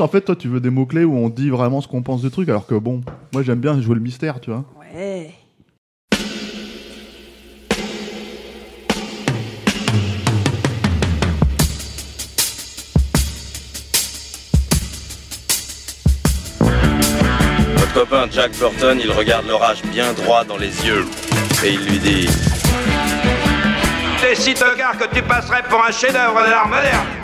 En fait, toi, tu veux des mots-clés où on dit vraiment ce qu'on pense du truc, alors que bon, moi j'aime bien jouer le mystère, tu vois. Ouais. Votre copain Jack Burton, il regarde l'orage bien droit dans les yeux et il lui dit T'es si tocard que tu passerais pour un chef-d'œuvre de l'art moderne.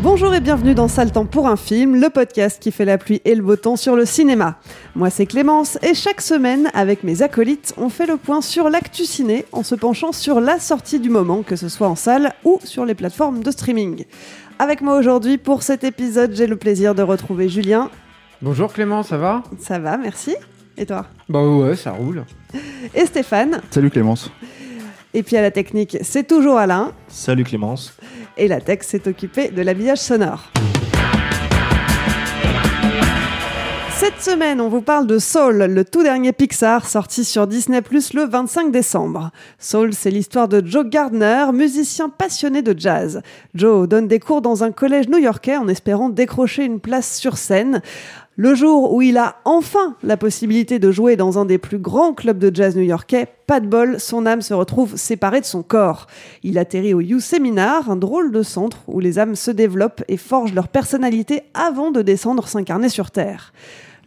Bonjour et bienvenue dans Sale Temps pour un film, le podcast qui fait la pluie et le beau temps sur le cinéma. Moi c'est Clémence et chaque semaine, avec mes acolytes, on fait le point sur l'actu ciné en se penchant sur la sortie du moment, que ce soit en salle ou sur les plateformes de streaming. Avec moi aujourd'hui pour cet épisode, j'ai le plaisir de retrouver Julien. Bonjour Clément, ça va? Ça va, merci. Et toi? Bah ouais, ça roule. Et Stéphane. Salut Clémence. Et puis à la technique, c'est toujours Alain. Salut Clémence. Et la tech s'est occupée de l'habillage sonore. Cette semaine, on vous parle de Soul, le tout dernier Pixar sorti sur Disney Plus le 25 décembre. Soul, c'est l'histoire de Joe Gardner, musicien passionné de jazz. Joe donne des cours dans un collège new-yorkais en espérant décrocher une place sur scène. Le jour où il a enfin la possibilité de jouer dans un des plus grands clubs de jazz new-yorkais, pas de bol, son âme se retrouve séparée de son corps. Il atterrit au You Seminar, un drôle de centre où les âmes se développent et forgent leur personnalité avant de descendre s'incarner sur Terre.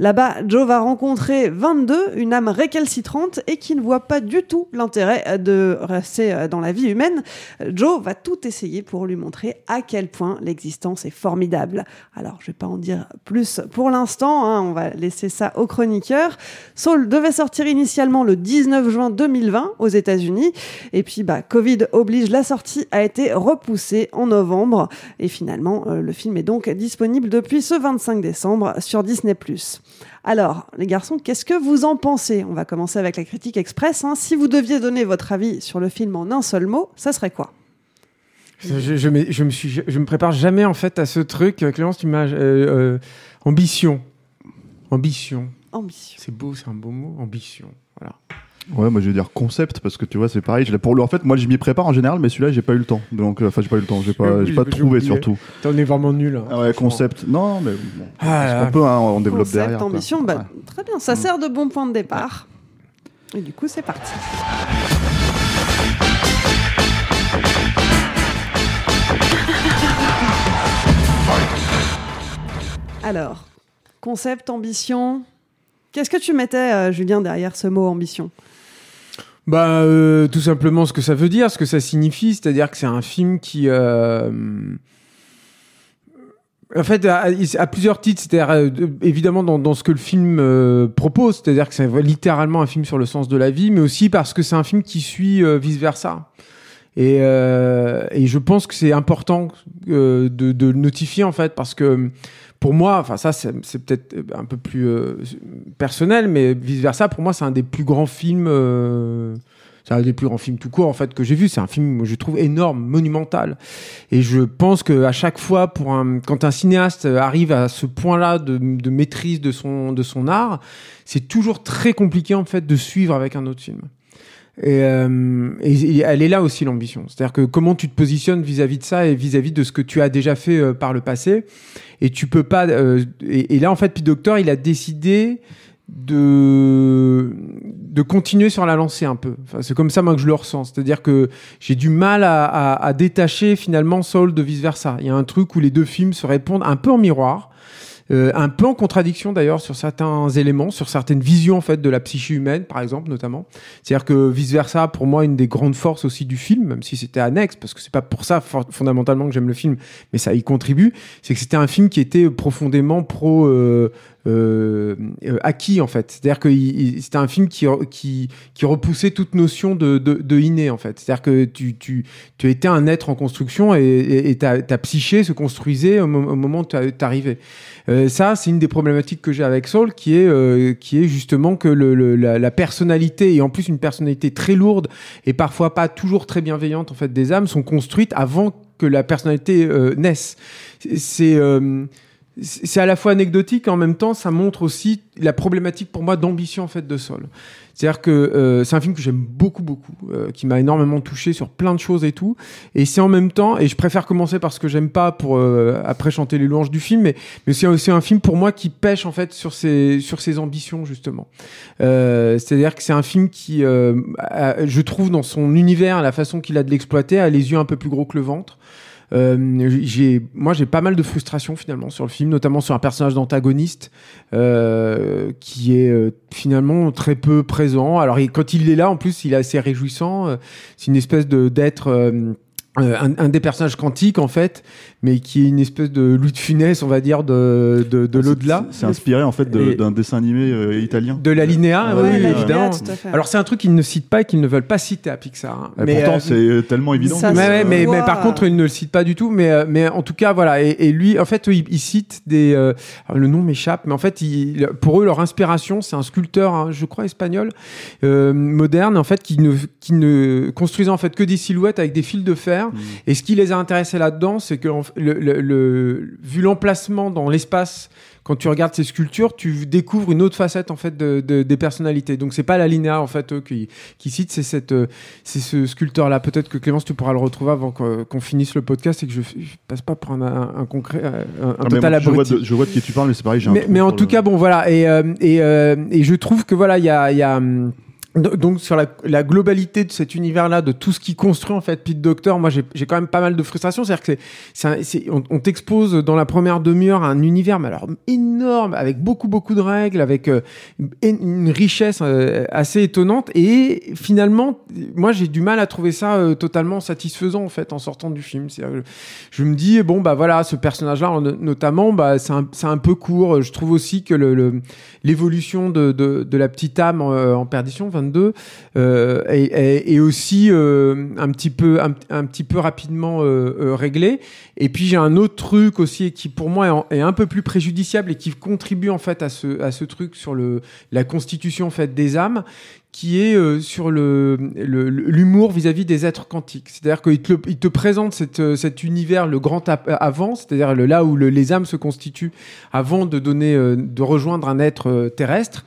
Là-bas, Joe va rencontrer 22, une âme récalcitrante et qui ne voit pas du tout l'intérêt de rester dans la vie humaine. Joe va tout essayer pour lui montrer à quel point l'existence est formidable. Alors, je vais pas en dire plus pour l'instant, hein, on va laisser ça aux chroniqueurs. Soul devait sortir initialement le 19 juin 2020 aux États-Unis et puis bah, Covid oblige, la sortie a été repoussée en novembre et finalement euh, le film est donc disponible depuis ce 25 décembre sur Disney+. Alors, les garçons, qu'est-ce que vous en pensez? On va commencer avec la critique express. hein. Si vous deviez donner votre avis sur le film en un seul mot, ça serait quoi? Je, je, me, je me suis, je, je me prépare jamais en fait à ce truc. Euh, Clémence, tu m'as euh, euh, ambition, ambition. Ambition. C'est beau, c'est un beau mot, ambition. Voilà. Ouais, moi je vais dire concept parce que tu vois, c'est pareil. Je pour le, en fait, moi je m'y prépare en général, mais celui-là j'ai pas eu le temps. Donc, euh, enfin, j'ai pas eu le temps, j'ai pas, j'ai pas trouvé surtout. T'en es vraiment nul. hein, Ah ouais, concept. Non, mais bon, Ah là on peut, hein, on développe Concept, derrière. quoi. ambition, bah, Ouais. très bien. Ça sert de bon point de départ. Et du coup, c'est parti. Alors, concept, ambition. Qu'est-ce que tu mettais, euh, Julien, derrière ce mot ambition? Bah, euh, tout simplement ce que ça veut dire, ce que ça signifie, c'est-à-dire que c'est un film qui, euh, en fait, à, plusieurs titres, c'est-à-dire euh, de- évidemment dans, ce que le film euh, propose, c'est-à-dire que c'est littéralement un film sur le sens de la vie, mais aussi parce que c'est un film qui suit vice versa. Et, euh, et je pense que c'est important euh, de, de le notifier en fait parce que pour moi, enfin ça c'est peut-être un peu plus euh, personnel, mais vice versa pour moi c'est un des plus grands films. euh, c'est un des plus grands films tout court en fait que j'ai vu. C'est un film je trouve énorme, monumental. Et je pense que à chaque fois, pour un, quand un cinéaste arrive à ce point-là de, de maîtrise de son de son art, c'est toujours très compliqué en fait de suivre avec un autre film. Et, euh, elle est là aussi l'ambition. C'est-à-dire que comment tu te positionnes vis-à-vis de ça et vis-à-vis de ce que tu as déjà fait euh, par le passé. Et tu peux pas. euh, et, et là, en fait, Pete Doctor, il a décidé de de continuer sur la lancée un peu. Enfin, c'est comme ça moi que je le ressens. C'est-à-dire que j'ai du mal à, à- à détacher finalement Soul de vice versa. Il y a un truc où les deux films se répondent un peu en miroir. Euh, un peu en contradiction d'ailleurs sur certains éléments, sur certaines visions en fait de la psyché humaine, par exemple notamment. C'est-à-dire que vice versa, pour moi, une des grandes forces aussi du film, même si c'était annexe, parce que c'est pas pour ça fondamentalement que j'aime le film, mais ça y contribue, c'est que c'était un film qui était profondément pro euh, euh, euh, acquis en fait. C'est-à-dire que c'était un film qui, repoussait toute notion de, de, inné en fait. C'est-à-dire que tu, étais un être en construction et, ta, psyché se construisait au, mo- au moment où tu arrivais. Euh, ça, c'est une des problématiques que j'ai avec Soul, qui est euh, qui est justement que la, personnalité et en plus une personnalité très lourde et parfois pas toujours très bienveillante en fait des âmes sont construites avant que la personnalité naisse. C'est- C'est à la fois anecdotique en même temps ça montre aussi la problématique pour moi d'ambition en fait de Sol. C'est-à-dire que euh, c'est un film que j'aime beaucoup beaucoup, euh, qui m'a énormément touché sur plein de choses et tout. Et c'est en même temps, et je préfère commencer par ce que j'aime pas pour euh, après chanter les louanges du film, mais, mais c'est aussi un film pour moi qui pêche en fait sur ses sur ses ambitions justement. Euh, C'est-à-dire que c'est un film qui, euh, je trouve dans son univers, la façon qu'il a de l'exploiter, a les yeux un peu plus gros que le ventre. Euh, j'ai, moi, j'ai pas mal de frustration finalement sur le film, notamment sur un personnage d'antagoniste euh, qui est euh, finalement très peu présent. Alors, quand il est là, en plus, il est assez réjouissant. C'est une espèce de d'être euh, un, un des personnages quantiques en fait, mais qui est une espèce de Louis de Funès, on va dire, de de, de l'au-delà. C'est inspiré en fait de- d'un dessin animé euh, italien. De la Linéa, Ouais, oui, évidemment. Alors c'est un truc qu'ils ne citent pas et qu'ils ne veulent pas citer à Pixar. hein. Mais, pourtant, euh, c'est euh, tellement évident. Ça Ouais, mais, voit. mais par contre, il ne le cite pas du tout. Mais, mais en tout cas, voilà. Et, et lui, en fait, il, il cite des. euh, le nom m'échappe, mais en fait, il, pour eux, leur inspiration, c'est un sculpteur, hein, je crois, espagnol, euh, moderne, en fait, qui ne, qui ne construisait en fait que des silhouettes avec des fils de fer. Mm. Et ce qui les a intéressés là-dedans, c'est que en fait, le, le- le- vu l'emplacement dans l'espace, quand tu regardes ces sculptures, tu découvres une autre facette en fait de, de- des personnalités. Donc c'est pas la linéa en fait eux, qui, qui cite, c'est cette, euh, c'est ce sculpteur-là. Peut-être que Clémence, tu pourras le retrouver avant qu'on finisse le podcast et que je, je passe pas pour un, un, un concret, un, un Ah, total moi, je, vois abruti. de, je vois de qui tu parles, mais c'est pareil. Mais, en tout cas, bon, voilà. Et, euh, et, euh, et je trouve que voilà, il y a. il Y a hum, donc sur la, la globalité de cet univers-là, de tout ce qui construit en fait Pete Doctor, moi j'ai quand même pas mal de frustration. C'est-à-dire que c'est, on, on t'expose dans la première demi-heure un univers, mais alors énorme, avec beaucoup beaucoup de règles, avec euh, une, richesse euh, assez étonnante. Et finalement, moi j'ai du mal à trouver ça euh, totalement satisfaisant en fait en sortant du film. Que je me dis bon bah voilà, ce personnage-là en- notamment, bah c'est un, un peu court. Je trouve aussi que le, le- l'évolution de, de, de la petite âme en perdition 22 euh, est, aussi euh, un petit peu rapidement euh, réglée et puis j'ai un autre truc aussi qui pour moi est, un peu plus préjudiciable et qui contribue en fait à ce truc sur la constitution en fait des âmes qui est sur l'humour vis-à-vis des êtres quantiques. C'est-à-dire qu'il te, il te présente cet univers, le grand avant, c'est-à-dire là où le- les âmes se constituent avant de donner, de rejoindre un être terrestre.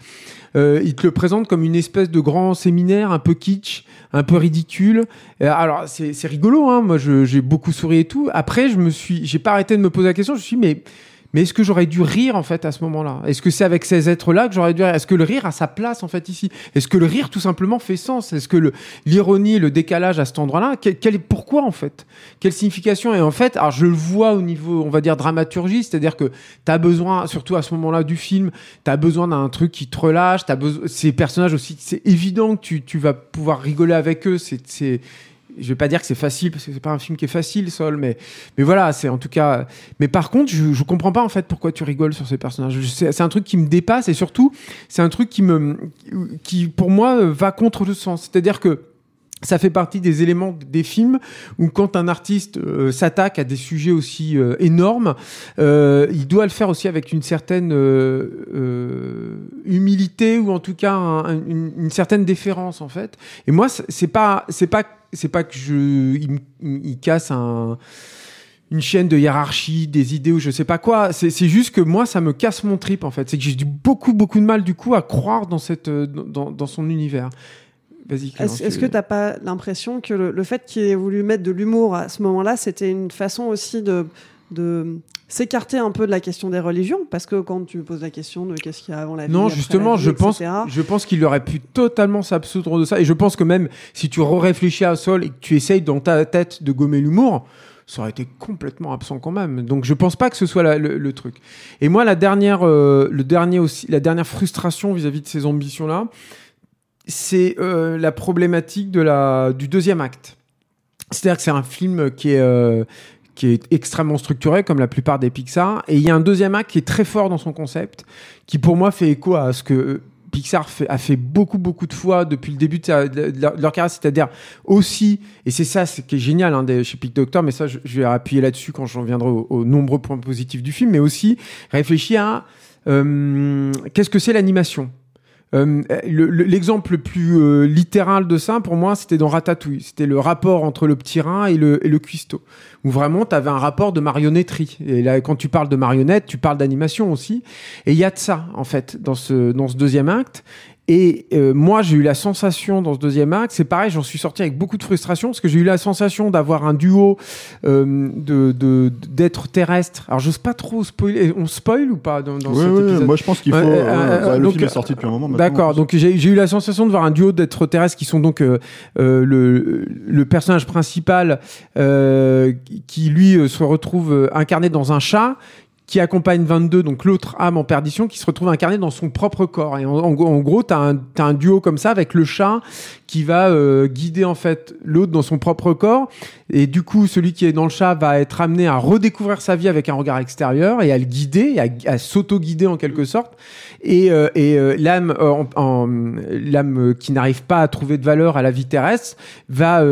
Euh, il te le présente comme une espèce de grand séminaire un peu kitsch, un peu ridicule. Euh, alors c'est rigolo, hein. Moi, j'ai beaucoup souri et tout. Après, je me suis, j'ai pas arrêté de me poser la question. Je me suis dit, mais mais est-ce que j'aurais dû rire en fait à ce moment-là? Est-ce que c'est avec ces êtres-là que j'aurais dû rire? Est-ce que le rire a sa place en fait ici? Est-ce que le rire tout simplement fait sens? Est-ce que l'ironie, le décalage à cet endroit-là, quel, pourquoi en fait? Quelle signification? Et en fait, alors je le vois au niveau, on va dire dramaturgie, c'est-à-dire que tu as besoin, surtout à ce moment-là du film, tu as besoin d'un truc qui te relâche. T'as besoin, ces personnages aussi, c'est évident que tu, tu vas pouvoir rigoler avec eux. C'est je vais pas dire que c'est facile parce que c'est pas un film qui est facile, Sol, mais mais voilà, c'est en tout cas. Mais par contre, je, je comprends pas en fait pourquoi tu rigoles sur ces personnages. C'est un truc qui me dépasse et surtout, c'est un truc qui me, qui pour moi va contre le sens. C'est-à-dire que ça fait partie des éléments des films où quand un artiste euh, s'attaque à des sujets aussi euh, énormes, euh, il doit le faire aussi avec une certaine humilité ou en tout cas un- un- une, une certaine déférence en fait. Et moi, c'est pas, c'est pas, c'est pas que je, il, casse un une chaîne de hiérarchie, des idées ou je sais pas quoi. C'est c'est juste que moi, ça me casse mon trip en fait. C'est que j'ai du beaucoup beaucoup de mal du coup à croire dans cette dans, dans son univers. Est-ce est-ce tu- que t'as pas l'impression que le, le fait qu'il ait voulu mettre de l'humour à ce moment-là, c'était une façon aussi de, de s'écarter un peu de la question des religions Parce que quand tu poses la question de qu'est-ce qu'il y a avant la vie, Non, justement, vie, je pense, etc., je pense qu'il aurait pu totalement s'absoudre de ça. Et je pense que même si tu réfléchis à Sol et que tu essayes dans ta tête de gommer l'humour, ça aurait été complètement absent quand même. Donc je pense pas que ce soit la- le, le truc. Et moi, la dernière, euh, le dernier aussi, la dernière frustration vis-à-vis de ces ambitions-là, c'est euh, la problématique de la, du deuxième acte. C'est-à-dire que c'est un film qui est, euh, qui est extrêmement structuré, comme la plupart des Pixar. Et il y a un deuxième acte qui est très fort dans son concept, qui pour moi fait écho à ce que Pixar fait- a fait beaucoup beaucoup de fois depuis le début de, leur, carrière, c'est-à-dire aussi, et c'est ça c'est qui est génial hein, chez Pic Doctor, mais ça je, vais appuyer là-dessus quand j'en viendrai aux, aux nombreux points positifs du film, mais aussi réfléchir à euh, qu'est-ce que c'est l'animation? Euh, le- le- L'exemple le plus euh, littéral de ça, pour moi, c'était dans Ratatouille. C'était le rapport entre le petit rein et le, et cuistot. Où vraiment, tu avais un rapport de marionnetterie. Et là, quand tu parles de marionnette, tu parles d'animation aussi. Et il y a de ça, en fait, dans ce deuxième acte. Et euh, moi, j'ai eu la sensation dans ce deuxième acte, c'est pareil, j'en suis sorti avec beaucoup de frustration parce que j'ai eu la sensation d'avoir un duo euh, de de- d'êtres terrestres. Alors, j'ose pas trop spoiler. On spoil ou pas dans, dans Ouais, cet épisode moi je pense qu'il faut. Ouais, euh, bah, le donc, film est sorti depuis un moment. maintenant. D'accord, donc j'ai eu la sensation de voir un duo d'êtres terrestres qui sont donc euh, euh, le, le personnage principal euh, qui lui euh, se retrouve euh, incarné dans un chat qui accompagne 22, donc l'autre âme en perdition, qui se retrouve incarné dans son propre corps. Et en, gros, t'as un, t'as un duo comme ça avec le chat qui va euh, guider en fait l'autre dans son propre corps. Et du coup, celui qui est dans le chat va être amené à redécouvrir sa vie avec un regard extérieur et à le guider, à s'auto-guider en quelque sorte. Et, euh, euh, l'âme, euh, l'âme qui n'arrive pas à trouver de valeur à la vie terrestre va,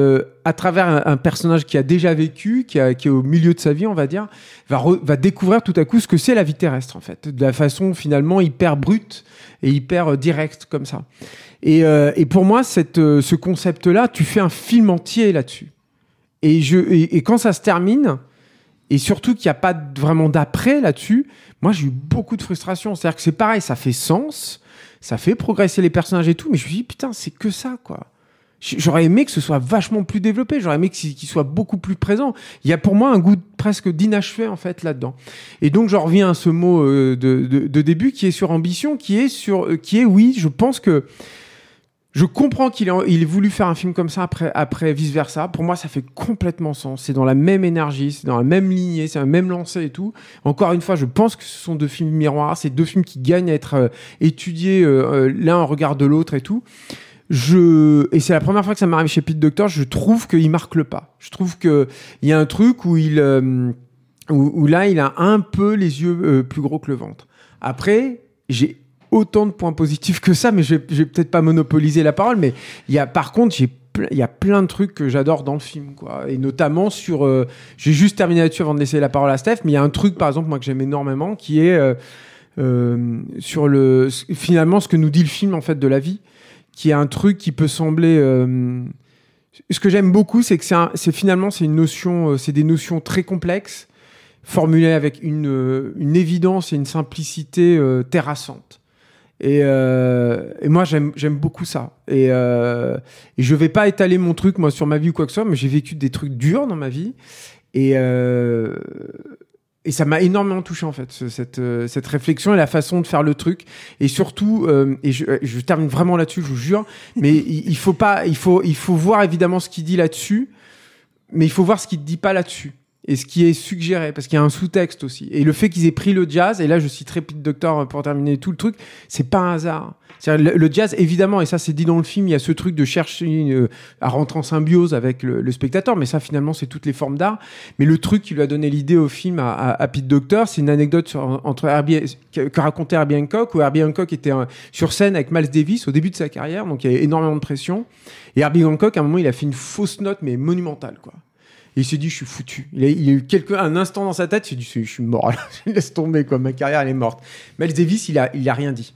à travers un, personnage qui a déjà vécu, qui, est au milieu de sa vie, on va dire, va, découvrir tout à coup ce que c'est la vie terrestre en fait, de la façon finalement hyper brute et hyper directe comme ça. Et, pour moi, ce concept-là, tu fais un film entier là-dessus. Et quand ça se termine, et surtout qu'il n'y a pas vraiment d'après là-dessus, moi j'ai eu beaucoup de frustration. C'est-à-dire que c'est pareil, ça fait sens, ça fait progresser les personnages et tout, mais je me suis dit, putain, c'est que ça, quoi. J'aurais aimé que ce soit vachement plus développé, j'aurais aimé qu'il soit beaucoup plus présent. Il y a pour moi un goût presque d'inachevé en fait là-dedans. Et donc j'en reviens à ce mot euh, de, de- de début qui est sur ambition, qui est sur, euh, qui est oui, je pense que je comprends qu'il ait, voulu faire un film comme ça après, après vice versa. Pour moi, ça fait complètement sens. C'est dans la même énergie, c'est dans la même lignée, c'est la même lancée et tout. Encore une fois, je pense que ce sont deux films miroirs. C'est deux films qui gagnent à être euh, étudiés euh, euh, l'un en regard de l'autre et tout. Je et c'est la première fois que ça m'arrive chez Pete Doctor. Je trouve qu'il marque le pas. Je trouve que il y a un truc où il où, là il a un peu les yeux plus gros que le ventre. Après, j'ai autant de points positifs que ça, mais je vais, vais peut-être pas monopoliser la parole. Mais il y a, par contre, j'ai il y a plein de trucs que j'adore dans le film, quoi. Et notamment sur, euh, j'ai juste terminé là-dessus avant de laisser la parole à Steph, mais il y a un truc, par exemple, moi que j'aime énormément, qui est euh, euh, sur le, finalement, ce que nous dit le film en fait de la vie, qui est un truc qui peut sembler euh, ce que j'aime beaucoup, c'est que c'est finalement c'est une notion, euh, c'est des notions très complexes formulées avec une, euh, une évidence et une simplicité terrassante. Et, euh, et moi j'aime beaucoup ça. Et, euh, et je vais pas étaler mon truc moi sur ma vie ou quoi que ce soit, mais j'ai vécu des trucs durs dans ma vie. Et euh, et ça m'a énormément touché en fait ce- cette euh, cette réflexion et la façon de faire le truc et surtout euh, et je, je termine vraiment là-dessus je vous jure mais il, il faut pas il faut il faut voir évidemment ce qu'il dit là-dessus mais il faut voir ce qu'il ne dit pas là-dessus et ce qui est suggéré parce qu'il y a un sous-texte aussi et le fait qu'ils aient pris le jazz et là je citerai Pete Doctor pour terminer tout le truc c'est pas un hasard le, le jazz évidemment et ça c'est dit dans le film il y a ce truc de chercher euh, à rentrer en symbiose avec le, spectateur mais ça finalement c'est toutes les formes d'art mais le truc qui lui a donné l'idée au film à, Pete Docter, c'est une anecdote sur, entre Herbie, que, que racontait Herbie Hancock, où Herbie Hancock était euh, sur scène avec Miles Davis au début de sa carrière, donc il y avait énormément de pression. Et Herbie Hancock, à un moment, il a fait une fausse note, mais monumentale, quoi. Il s'est dit, je suis foutu. Il a, a eu un instant dans sa tête, il s'est dit, je suis mort, laisse tomber, quoi. Ma carrière, elle est morte. Miles Davis, il a, il a rien dit.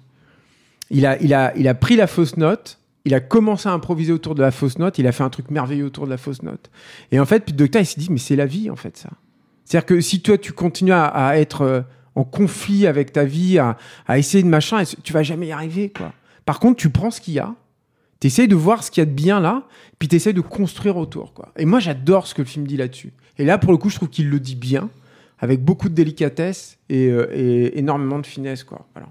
Il a, il a, il a pris la fausse note, il a commencé à improviser autour de la fausse note, il a fait un truc merveilleux autour de la fausse note. Et en fait, Pete Docter, il s'est dit, mais c'est la vie, en fait, ça. C'est-à-dire que si toi, tu continues à, à être euh, en conflit avec ta vie, à, à essayer de machin, tu vas jamais y arriver, quoi. Par contre, tu prends ce qu'il y a, tu essayes de voir ce qu'il y a de bien là, puis tu essayes de construire autour, quoi. Et moi, j'adore ce que le film dit là-dessus. Et là, pour le coup, je trouve qu'il le dit bien, avec beaucoup de délicatesse et, euh, énormément de finesse, quoi. Voilà.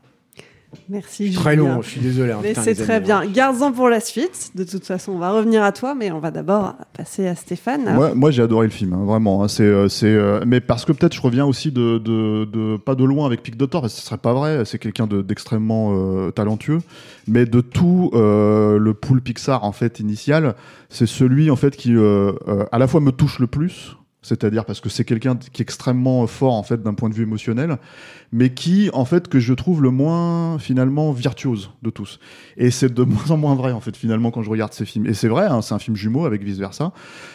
Merci. Très long, je suis désolé. hein, Mais c'est très amis, bien. Garde-en pour la suite. De toute façon, on va revenir à toi, mais on va d'abord passer à Stéphane. Moi, moi j'ai adoré le film, hein, vraiment. hein. c'est, euh, c'est, euh, mais parce que peut-être je reviens aussi de, de, de- pas de loin avec Pic Doctor, parce que ce serait pas vrai. C'est quelqu'un de- d'extrêmement euh, talentueux, mais de tout euh, le pool Pixar en fait initial, c'est celui en fait qui euh, euh, à la fois me touche le plus. C'est-à-dire parce que c'est quelqu'un qui est extrêmement fort en fait d'un point de vue émotionnel, mais qui en fait que je trouve le moins finalement virtuose de tous. Et c'est de moins en moins vrai en fait finalement quand je regarde ces films. Et c'est vrai, hein, c'est un film jumeau avec vice versa.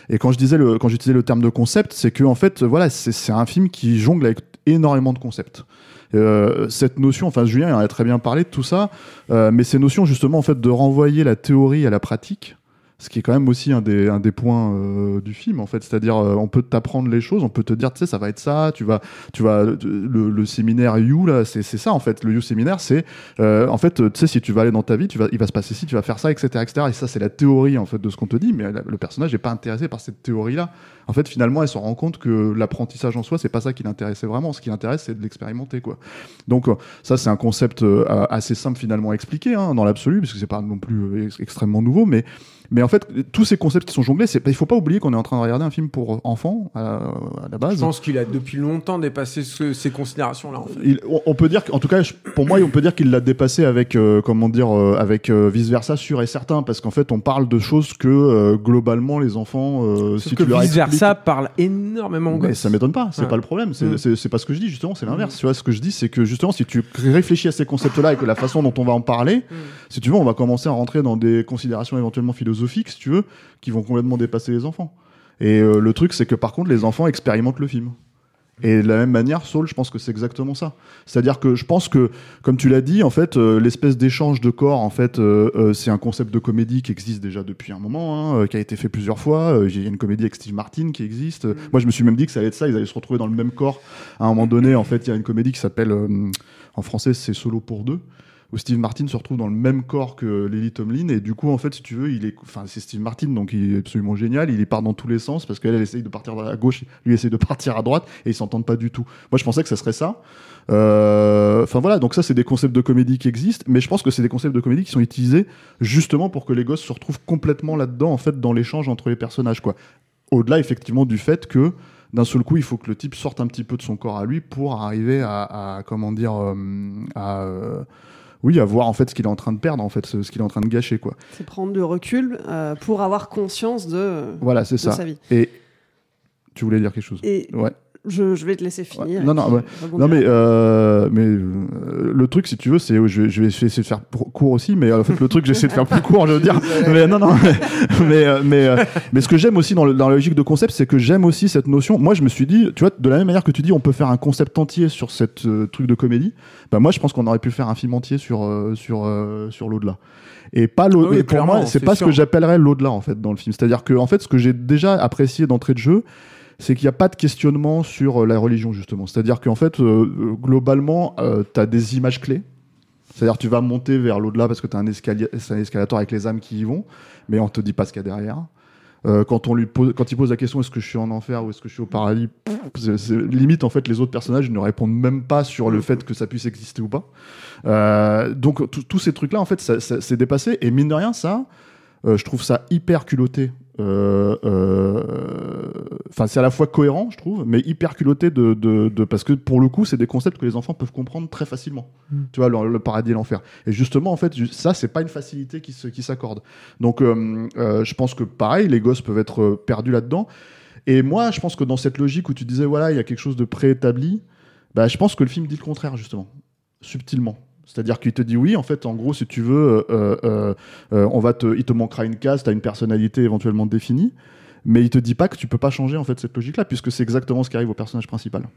Et quand je disais le, quand j'utilisais le terme de concept, c'est que en fait voilà, c'est un film qui jongle avec énormément de concepts. Euh, cette notion, enfin Julien en a très bien parlé de tout ça, euh, mais ces notions justement en fait de renvoyer la théorie à la pratique, ce qui est quand même aussi un des, un des points euh, du film en fait. C'est-à-dire euh, on peut t'apprendre les choses on peut te dire tu sais ça va être ça tu vas tu vas le, le séminaire You là c'est ça en fait. Le You séminaire c'est euh, en fait tu sais si tu vas aller dans ta vie tu vas il va se passer ci tu vas faire ça etc etc et ça c'est la théorie en fait de ce qu'on te dit mais le personnage n'est pas intéressé par cette théorie là en fait finalement elle se rend compte que l'apprentissage en soi c'est pas ça qui l'intéressait vraiment. Ce qui l'intéresse c'est de l'expérimenter quoi. Donc euh, ça c'est un concept euh, assez simple finalement à expliquer hein, dans l'absolu parce que c'est pas non plus euh, ex- extrêmement nouveau mais mais en fait, tous ces concepts qui sont jonglés, c'est, il faut pas oublier qu'on est en train de regarder un film pour enfants à, à la base. Je pense qu'il a depuis longtemps dépassé ce- ces considérations-là. En fait. Il- on, on peut dire, qu'en tout cas, je- pour moi, on peut dire qu'il l'a dépassé avec, euh, comment dire, euh, avec vice versa sûr et certain, parce qu'en fait, on parle de choses que euh, globalement les enfants, euh, si que tu leur vice versa parle énormément. mais ça m'étonne pas, c'est Ouais. pas le problème. C'est Mm. c'est- c'est pas ce que je dis, justement, c'est l'inverse. Tu vois, ce que je dis, c'est que justement, si tu réfléchis à ces concepts-là et que la façon dont on va en parler, Mm. si tu veux, on va commencer à rentrer dans des considérations éventuellement philosophiques, si tu veux, qui vont complètement dépasser les enfants. Et euh, le truc, c'est que par contre, les enfants expérimentent le film. Et de la même manière, Saul, je pense que c'est exactement ça. C'est-à-dire que je pense que, comme tu l'as dit, en fait, euh, l'espèce d'échange de corps, en fait, euh, euh, c'est un concept de comédie qui existe déjà depuis un moment, hein, qui a été fait plusieurs fois. Il y a une comédie avec Steve Martin qui existe. Euh, Moi, je me suis même dit que ça allait être ça. Ils allaient se retrouver dans le même corps. À un moment donné, en fait, il y a une comédie qui s'appelle, en français, c'est Solo pour deux où Steve Martin se retrouve dans le même corps que Lily Tomlin. Et du coup en fait si tu veux il est enfin c'est Steve Martin donc il est absolument génial. Il part dans tous les sens parce qu'elle elle essaye de partir à gauche lui essaye de partir à droite et ils s'entendent pas du tout. Moi je pensais que ça serait ça. Euh, enfin voilà. Donc ça c'est des concepts de comédie qui existent mais je pense que c'est des concepts de comédie qui sont utilisés justement pour que les gosses se retrouvent complètement là-dedans en fait dans l'échange entre les personnages quoi. Au-delà effectivement du fait que d'un seul coup, il faut que le type sorte un petit peu de son corps à lui pour arriver à, comment dire, euh, à, euh, oui, à voir en fait ce qu'il est en train de perdre, en fait, ce, ce qu'il est en train de gâcher, quoi. C'est prendre du recul euh, pour avoir conscience de, Voilà, c'est de ça. sa vie. Et tu voulais dire quelque chose? Et Ouais. Je, je vais te laisser finir. Ouais. Non, non, rebondirai. Non mais euh, mais euh, le truc si tu veux c'est je, vais- je vais essayer de faire court aussi mais en fait le truc j'essaie de faire plus court je veux dire mais non non mais mais euh, mais, euh, mais ce que j'aime aussi dans, le- dans la logique de concept c'est que j'aime aussi cette notion moi je me suis dit tu vois de la même manière que tu dis on peut faire un concept entier sur cette euh, truc de comédie bah moi je pense qu'on aurait pu faire un film entier sur euh, sur euh, sur l'au-delà et pas l'au oui, et pour clairement, moi c'est c'est pas ce que j'appellerais l'au-delà en fait dans le film c'est à dire que en fait ce que j'ai déjà apprécié d'entrée de jeu c'est qu'il n'y a pas de questionnement sur euh, la religion, justement. C'est-à-dire qu'en fait, euh, euh, globalement, tu as des images clés. C'est-à-dire tu vas monter vers l'au-delà parce que tu as un, escalier, un escalator avec les âmes qui y vont, mais on te dit pas ce qu'il y a derrière. Euh, quand, on lui pose, quand il pose la question est-ce que je suis en enfer ou est-ce que je suis au paradis, limite en fait les autres personnages ne répondent même pas sur le fait que ça puisse exister ou pas. Euh, donc tous ces trucs-là en fait c'est dépassé et mine de rien ça, euh, je trouve ça hyper culotté. Euh, euh, Enfin, c'est à la fois cohérent, je trouve, mais hyper culotté de, de, de- parce que pour le coup, c'est des concepts que les enfants peuvent comprendre très facilement. Tu vois, le, le paradis et l'enfer. Et justement, en fait, ça, c'est pas une facilité qui se- qui s'accorde. Donc, euh, euh, je pense que pareil, les gosses peuvent être perdus là-dedans. Et moi, je pense que dans cette logique où tu disais, voilà, il y a quelque chose de préétabli, bah, je pense que le film dit le contraire, justement, subtilement. C'est-à-dire qu'il te dit oui, en fait, en gros, si tu veux, euh, euh, euh, on va te, il te manquera une case, tu as une personnalité éventuellement définie, mais il te dit pas que tu peux pas changer en fait cette logique-là, puisque c'est exactement ce qui arrive au personnage principal.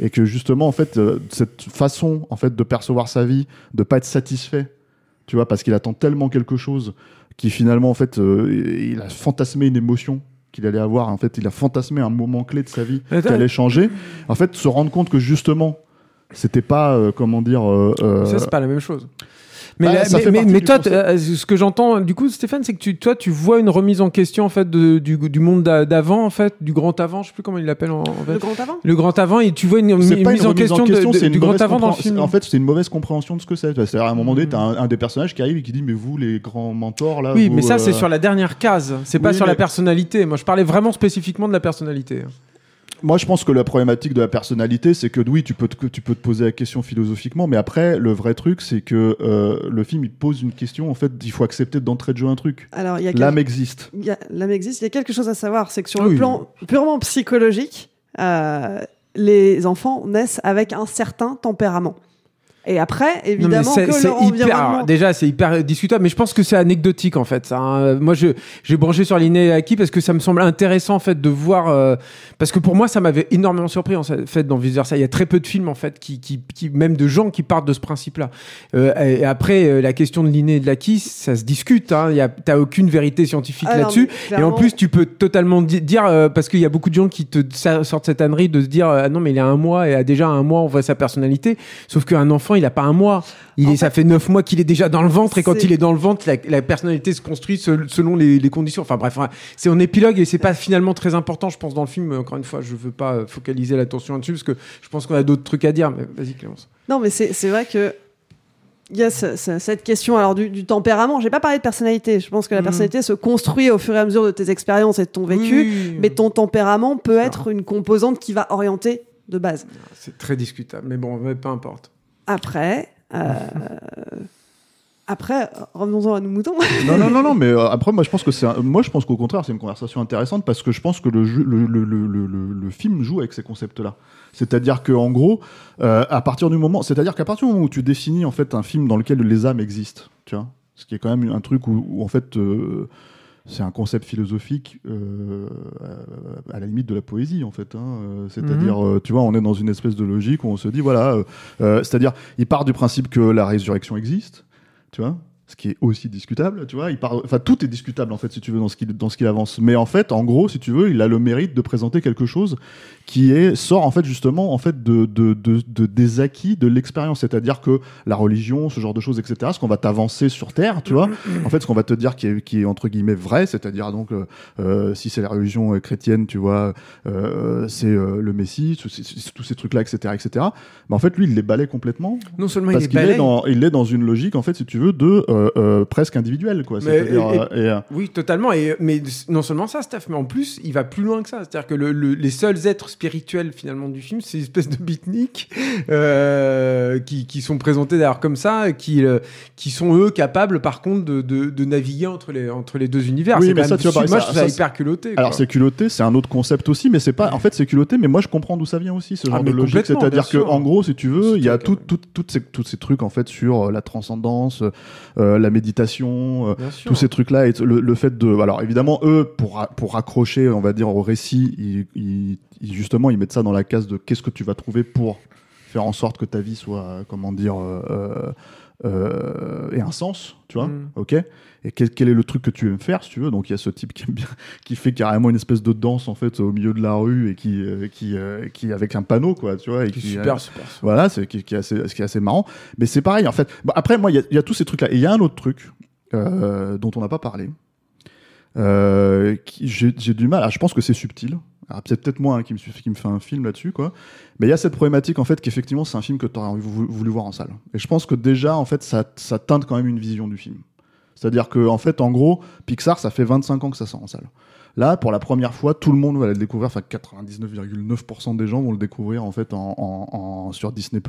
Et que justement, en fait, cette façon en fait de percevoir sa vie, de pas être satisfait, tu vois, parce qu'il attend tellement quelque chose qui finalement, en fait, il a fantasmé une émotion qu'il allait avoir. En fait, il a fantasmé un moment clé de sa vie Mais qui attends. allait changer. En fait, se rendre compte que justement, c'était pas, euh, comment dire, euh, euh, Ça, c'est pas la même chose. Mais, Bah, la- mais, mais- mais toi, ce que j'entends, du coup, Stéphane, c'est que tu, toi, tu vois une remise en question, en fait, de- du, du monde d'a- d'avant, en fait, du grand avant, je sais plus comment il l'appelle en, en fait. Le grand avant? Le grand avant, et tu vois une, une pas mise une en remise question, de- de- une du grand mauvaise avant dans le film. En fait, c'est une mauvaise compréhension de ce que c'est. C'est-à-dire, à un moment donné, t'as un, un des personnages qui arrive et qui dit Mais vous, les grands mentors, là. oui, vous, mais ça, euh, c'est sur la dernière case. C'est pas oui, sur la personnalité. Moi, je parlais vraiment spécifiquement de la personnalité. Moi, je pense que la problématique de la personnalité, c'est que oui, tu peux, te, tu peux te poser la question philosophiquement, mais après, le vrai truc, c'est que euh, le film, il pose une question. En fait, il faut accepter d'entrée de jeu un truc. Alors, il y a L'âme existe. il y a- l'âme existe. Il y a quelque chose à savoir, c'est que sur le plan purement psychologique, euh, les enfants naissent avec un certain tempérament. Et après, Non, évidemment, c'est- que leur hyper, alors, déjà, c'est hyper discutable, mais je pense que c'est anecdotique en fait. ça, hein. Moi, je j'ai branché sur l'inné acquis parce que ça me semble intéressant en fait de voir. euh, parce que pour moi, ça m'avait énormément surpris en fait dans vice versa. Il y a très peu de films en fait qui, qui, qui- même de gens qui partent de ce principe-là. Euh, et après, euh, la question de l'inné et de l'acquis, ça se discute. Hein. Il y a, t'as aucune vérité scientifique Ah non, là-dessus. Et en plus, tu peux totalement di- dire, parce qu'il y a beaucoup de gens qui te sortent cette ânerie de se dire, ah non, mais il a un mois et a déjà un mois, on voit sa personnalité. Sauf qu'un enfant, il a pas un mois. Il ça fait neuf mois qu'il est déjà dans le ventre et quand il est dans le ventre, la, la personnalité se construit sel- selon les, les conditions. Enfin bref, ouais, c'est en épilogue et c'est pas finalement très important, je pense, dans le film. Encore une fois, je veux pas euh, focaliser l'attention là-dessus parce que je pense qu'on a d'autres trucs à dire. Mais vas-y, Clémence. Non, mais c'est vrai que il y a ce- ce- cette question alors du, du tempérament. J'ai pas parlé de personnalité. Je pense que la Mhm. personnalité se construit au fur et à mesure de tes expériences et de ton vécu. Oui, Mais ton tempérament peut être une composante qui va orienter de base. c'est très discutable. Mais bon, mais peu importe. Après, euh, après, revenons-en à nos moutons. non, non, non, non, mais euh, après, moi, je pense que c'est, moi, je pense qu'au contraire, c'est une conversation intéressante parce que je pense que le, jeu- le, le, le, film joue avec ces concepts-là. C'est-à-dire que, en gros, euh, à partir du moment, c'est-à-dire qu'à partir du moment où tu définis en fait un film dans lequel les âmes existent, tu vois, ce qui est quand même un truc où, en fait, c'est un concept philosophique euh, à la limite de la poésie en fait. hein. Euh, C'est-à-dire, euh, tu vois, on est dans une espèce de logique où on se dit voilà, euh, euh, c'est-à-dire, il part du principe que la résurrection existe, tu vois, ce qui est aussi discutable, tu vois. Il part, enfin, tout est discutable en fait, si tu veux, dans ce qu'il dans ce qu'il avance. Mais en fait, en gros, si tu veux, il a le mérite de présenter quelque chose qui est sort en fait justement en fait de, de, de, de- des acquis de l'expérience. C'est-à-dire que la religion, ce genre de choses, etc. Ce qu'on va t'avancer sur terre, tu vois. En fait, ce qu'on va te dire qui est, qui est entre guillemets vrai, c'est-à-dire donc euh, euh, si c'est la religion euh, chrétienne, tu vois, euh, c'est euh, le Messie, tous ces- trucs-là, etc., etc. Mais en fait, lui, il les balaie complètement Non seulement parce il est qu'il est balèze, dans, il est dans une logique en fait, si tu veux, de euh, euh, presque individuelle, quoi. Mais- et- et, euh, Oui, totalement. Et, mais non seulement ça, Steph, mais en plus, il va plus loin que ça. C'est-à-dire que le- le- les seuls êtres spirituels, finalement, du film, c'est une espèce de beatniks euh, qui, qui sont présentés d'ailleurs comme ça, qui, qui sont eux capables, par contre, de, de, de naviguer entre les, entre les deux univers. Oui, mais ça, tu vois, moi, ça- je ça, hyper culotté. Alors c'est culotté, c'est un autre concept aussi, mais c'est pas. En fait, c'est culotté, mais moi je comprends d'où ça vient aussi ce Ah, genre de logique. C'est-à-dire que, en gros, si tu veux, il y a tout, tout, ces, tous ces trucs en fait sur la transcendance, euh, la méditation, euh, tous ces trucs-là, et le, le fait de. Alors évidemment, eux, pour ra- pour raccrocher, on va dire au récit, ils, ils- ils- justement, ils mettent ça dans la case de qu'est-ce que tu vas trouver pour faire en sorte que ta vie soit, euh, comment dire. euh, euh, ait un sens, tu vois, Mm. ok. Et quel, quel est le truc que tu aimes faire, si tu veux? Donc il y a ce type qui aime bien, qui fait carrément une espèce de danse en fait au milieu de la rue et qui, euh, qui, euh, qui avec un panneau quoi, tu vois. Et qui, super, super. voilà, c'est qui, qui est assez, ce qui est assez marrant. Mais c'est pareil en fait. Bon, après moi, il y y, a tous ces trucs là. Et il y a un autre truc dont on n'a pas parlé. J'ai du mal. ah, je pense que c'est subtil. Alors, peut-être moi hein, qui me suis fait un film là-dessus quoi. Mais il y a cette problématique en fait qu'effectivement c'est un film que tu aurais voulu, voulu voir en salle. Et je pense que déjà en fait ça, ça teinte quand même une vision du film. C'est-à-dire que en fait en gros Pixar ça fait 25 ans que ça sort en salle. Là pour la première fois tout le monde va le découvrir. Enfin 99,9% des gens vont le découvrir en fait en, sur Disney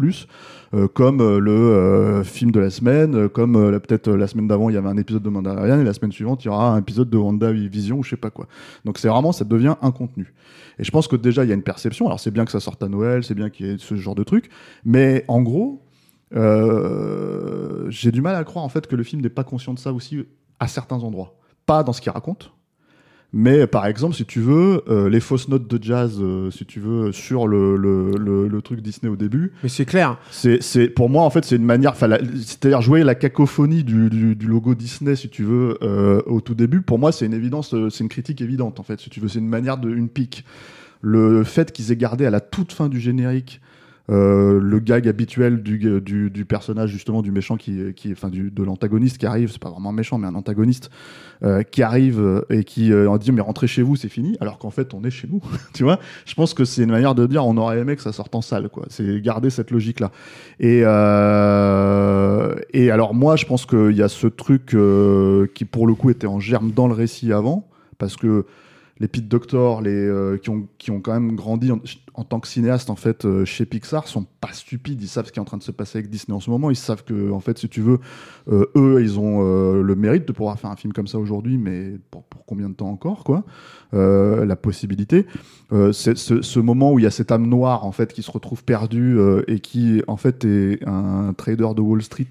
euh, comme euh, le euh, film de la semaine, comme peut-être la semaine d'avant il y avait un épisode de Mandalorian et la semaine suivante il y aura un épisode de WandaVision ou je sais pas quoi. Donc c'est vraiment ça devient un contenu. Et je pense que déjà il y a une perception. Alors c'est bien que ça sorte à Noël, c'est bien qu'il y ait ce genre de truc, mais en gros j'ai du mal à croire en fait que le film n'est pas conscient de ça aussi à certains endroits. Pas dans ce qu'il raconte. Mais par exemple, si tu veux, euh, les fausses notes de jazz, euh, si tu veux, sur le, le, le, le truc Disney au début, Mais c'est clair. c'est, c'est, pour moi, en fait, c'est une manière, c'est-à-dire jouer la cacophonie du, du, du logo Disney, si tu veux, euh, au tout début. Pour moi, c'est une évidence, c'est une critique évidente, en fait, si tu veux. C'est une manière de, une pique. Le fait qu'ils aient gardé à la toute fin du générique euh, le gag habituel du, du, du personnage justement du méchant qui, qui enfin du, de l'antagoniste qui arrive c'est pas vraiment un méchant mais un antagoniste euh, qui arrive euh, et qui euh, dit mais rentrez chez vous c'est fini alors qu'en fait on est chez nous. Tu vois? Je pense que c'est une manière de dire on aurait aimé que ça sorte en salle quoi. C'est garder cette logique là et euh, et alors moi je pense qu'il y a ce truc qui pour le coup était en germe dans le récit avant parce que les Pete Doctor, les euh, qui ont qui ont quand même grandi en, tant que cinéaste en fait euh, chez Pixar sont pas stupides. Ils savent ce qui est en train de se passer avec Disney en ce moment. Ils savent que en fait, si tu veux, euh, eux, ils ont euh, le mérite de pouvoir faire un film comme ça aujourd'hui, mais pour, pour combien de temps encore, quoi Euh, La possibilité. C'est ce, ce moment où il y a cette âme noire en fait qui se retrouve perdue et qui en fait est un trader de Wall Street